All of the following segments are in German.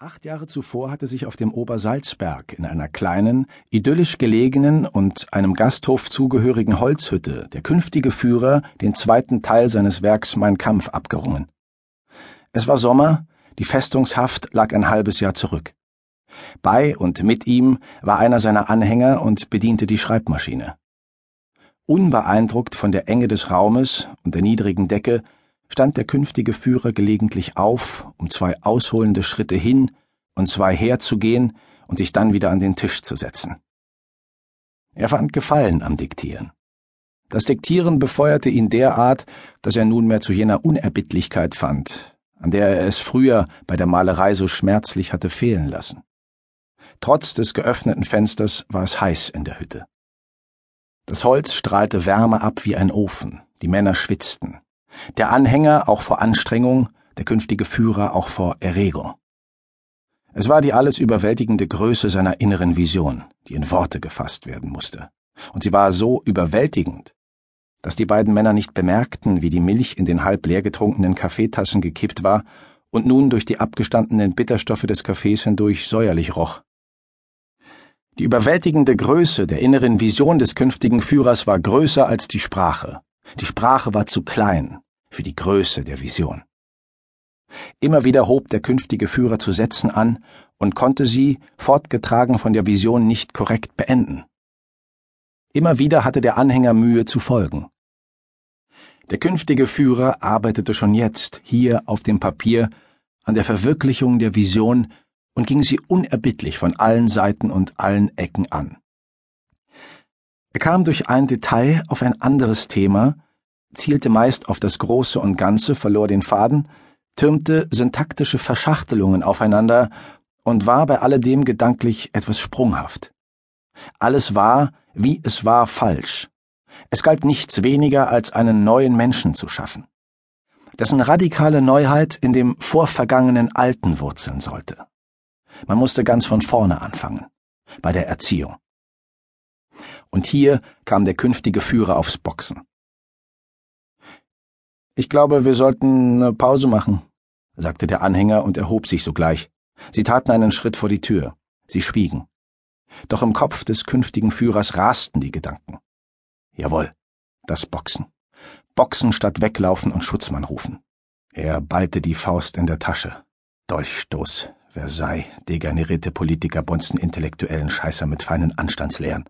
Acht Jahre zuvor hatte sich auf dem Obersalzberg in einer kleinen, idyllisch gelegenen und einem Gasthof zugehörigen Holzhütte der künftige Führer den zweiten Teil seines Werks Mein Kampf abgerungen. Es war Sommer, die Festungshaft lag ein halbes Jahr zurück. Bei und mit ihm war einer seiner Anhänger und bediente die Schreibmaschine. Unbeeindruckt von der Enge des Raumes und der niedrigen Decke stand der künftige Führer gelegentlich auf, um zwei ausholende Schritte hin und zwei herzugehen und sich dann wieder an den Tisch zu setzen. Er fand Gefallen am Diktieren. Das Diktieren befeuerte ihn derart, dass er nunmehr zu jener Unerbittlichkeit fand, an der er es früher bei der Malerei so schmerzlich hatte fehlen lassen. Trotz des geöffneten Fensters war es heiß in der Hütte. Das Holz strahlte Wärme ab wie ein Ofen, die Männer schwitzten, der Anhänger auch vor Anstrengung, der künftige Führer auch vor Erregung. Es war die alles überwältigende Größe seiner inneren Vision, die in Worte gefasst werden musste. Und sie war so überwältigend, dass die beiden Männer nicht bemerkten, wie die Milch in den halb leer getrunkenen Kaffeetassen gekippt war und nun durch die abgestandenen Bitterstoffe des Kaffees hindurch säuerlich roch. Die überwältigende Größe der inneren Vision des künftigen Führers war größer als die Sprache. Die Sprache war zu klein, für die Größe der Vision. Immer wieder hob der künftige Führer zu setzen an und konnte sie, fortgetragen von der Vision, nicht korrekt beenden. Immer wieder hatte der Anhänger Mühe zu folgen. Der künftige Führer arbeitete schon jetzt, hier auf dem Papier, an der Verwirklichung der Vision und ging sie unerbittlich von allen Seiten und allen Ecken an. Er kam durch ein Detail auf ein anderes Thema, zielte meist auf das Große und Ganze, verlor den Faden, türmte syntaktische Verschachtelungen aufeinander und war bei alledem gedanklich etwas sprunghaft. Alles war, wie es war, falsch. Es galt nichts weniger, als einen neuen Menschen zu schaffen, dessen radikale Neuheit in dem vorvergangenen Alten wurzeln sollte. Man musste ganz von vorne anfangen, bei der Erziehung. Und hier kam der künftige Führer aufs Boxen. Ich glaube, wir sollten eine Pause machen, sagte der Anhänger und erhob sich sogleich. Sie taten einen Schritt vor die Tür. Sie schwiegen. Doch im Kopf des künftigen Führers rasten die Gedanken. Jawohl, das Boxen. Boxen statt weglaufen und Schutzmann rufen. Er ballte die Faust in der Tasche. Dolchstoß, Versailles, degenerierte Politiker bonzen intellektuellen Scheißer mit feinen Anstandslehren.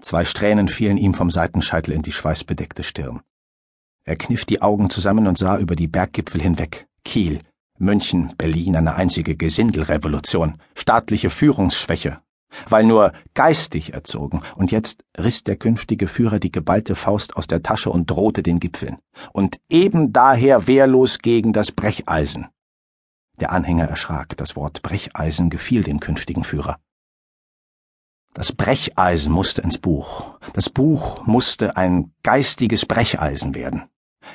Zwei Strähnen fielen ihm vom Seitenscheitel in die schweißbedeckte Stirn. Er kniff die Augen zusammen und sah über die Berggipfel hinweg. Kiel, München, Berlin, eine einzige Gesindelrevolution, staatliche Führungsschwäche. Weil nur geistig erzogen, und jetzt riss der künftige Führer die geballte Faust aus der Tasche und drohte den Gipfeln. Und eben daher wehrlos gegen das Brecheisen. Der Anhänger erschrak, das Wort Brecheisen gefiel dem künftigen Führer. Das Brecheisen musste ins Buch. Das Buch musste ein geistiges Brecheisen werden.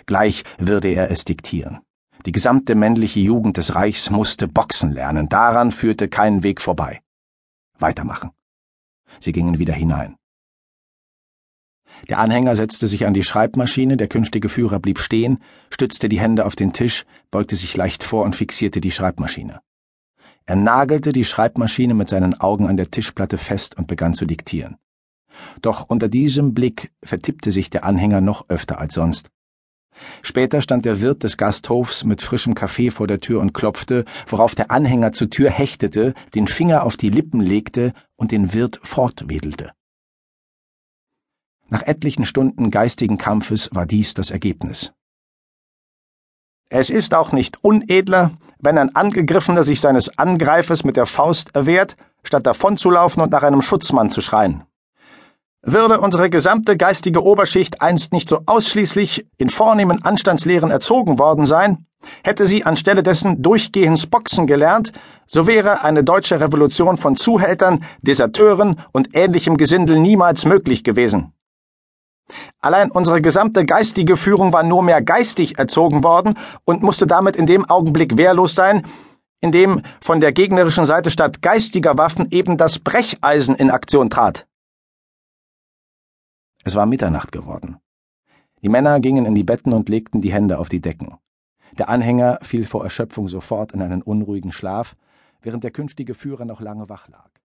Gleich würde er es diktieren. Die gesamte männliche Jugend des Reichs musste Boxen lernen. Daran führte kein Weg vorbei. Weitermachen. Sie gingen wieder hinein. Der Anhänger setzte sich an die Schreibmaschine, der künftige Führer blieb stehen, stützte die Hände auf den Tisch, beugte sich leicht vor und fixierte die Schreibmaschine. Er nagelte die Schreibmaschine mit seinen Augen an der Tischplatte fest und begann zu diktieren. Doch unter diesem Blick vertippte sich der Anhänger noch öfter als sonst. Später stand der Wirt des Gasthofs mit frischem Kaffee vor der Tür und klopfte, worauf der Anhänger zur Tür hechtete, den Finger auf die Lippen legte und den Wirt fortwedelte. Nach etlichen Stunden geistigen Kampfes war dies das Ergebnis. Es ist auch nicht unedler, wenn ein Angegriffener sich seines Angreifers mit der Faust erwehrt, statt davonzulaufen und nach einem Schutzmann zu schreien. Würde unsere gesamte geistige Oberschicht einst nicht so ausschließlich in vornehmen Anstandslehren erzogen worden sein, hätte sie anstelle dessen durchgehends Boxen gelernt, so wäre eine deutsche Revolution von Zuhältern, Deserteuren und ähnlichem Gesindel niemals möglich gewesen. Allein unsere gesamte geistige Führung war nur mehr geistig erzogen worden und musste damit in dem Augenblick wehrlos sein, in dem von der gegnerischen Seite statt geistiger Waffen eben das Brecheisen in Aktion trat. Es war Mitternacht geworden. Die Männer gingen in die Betten und legten die Hände auf die Decken. Der Anhänger fiel vor Erschöpfung sofort in einen unruhigen Schlaf, während der künftige Führer noch lange wach lag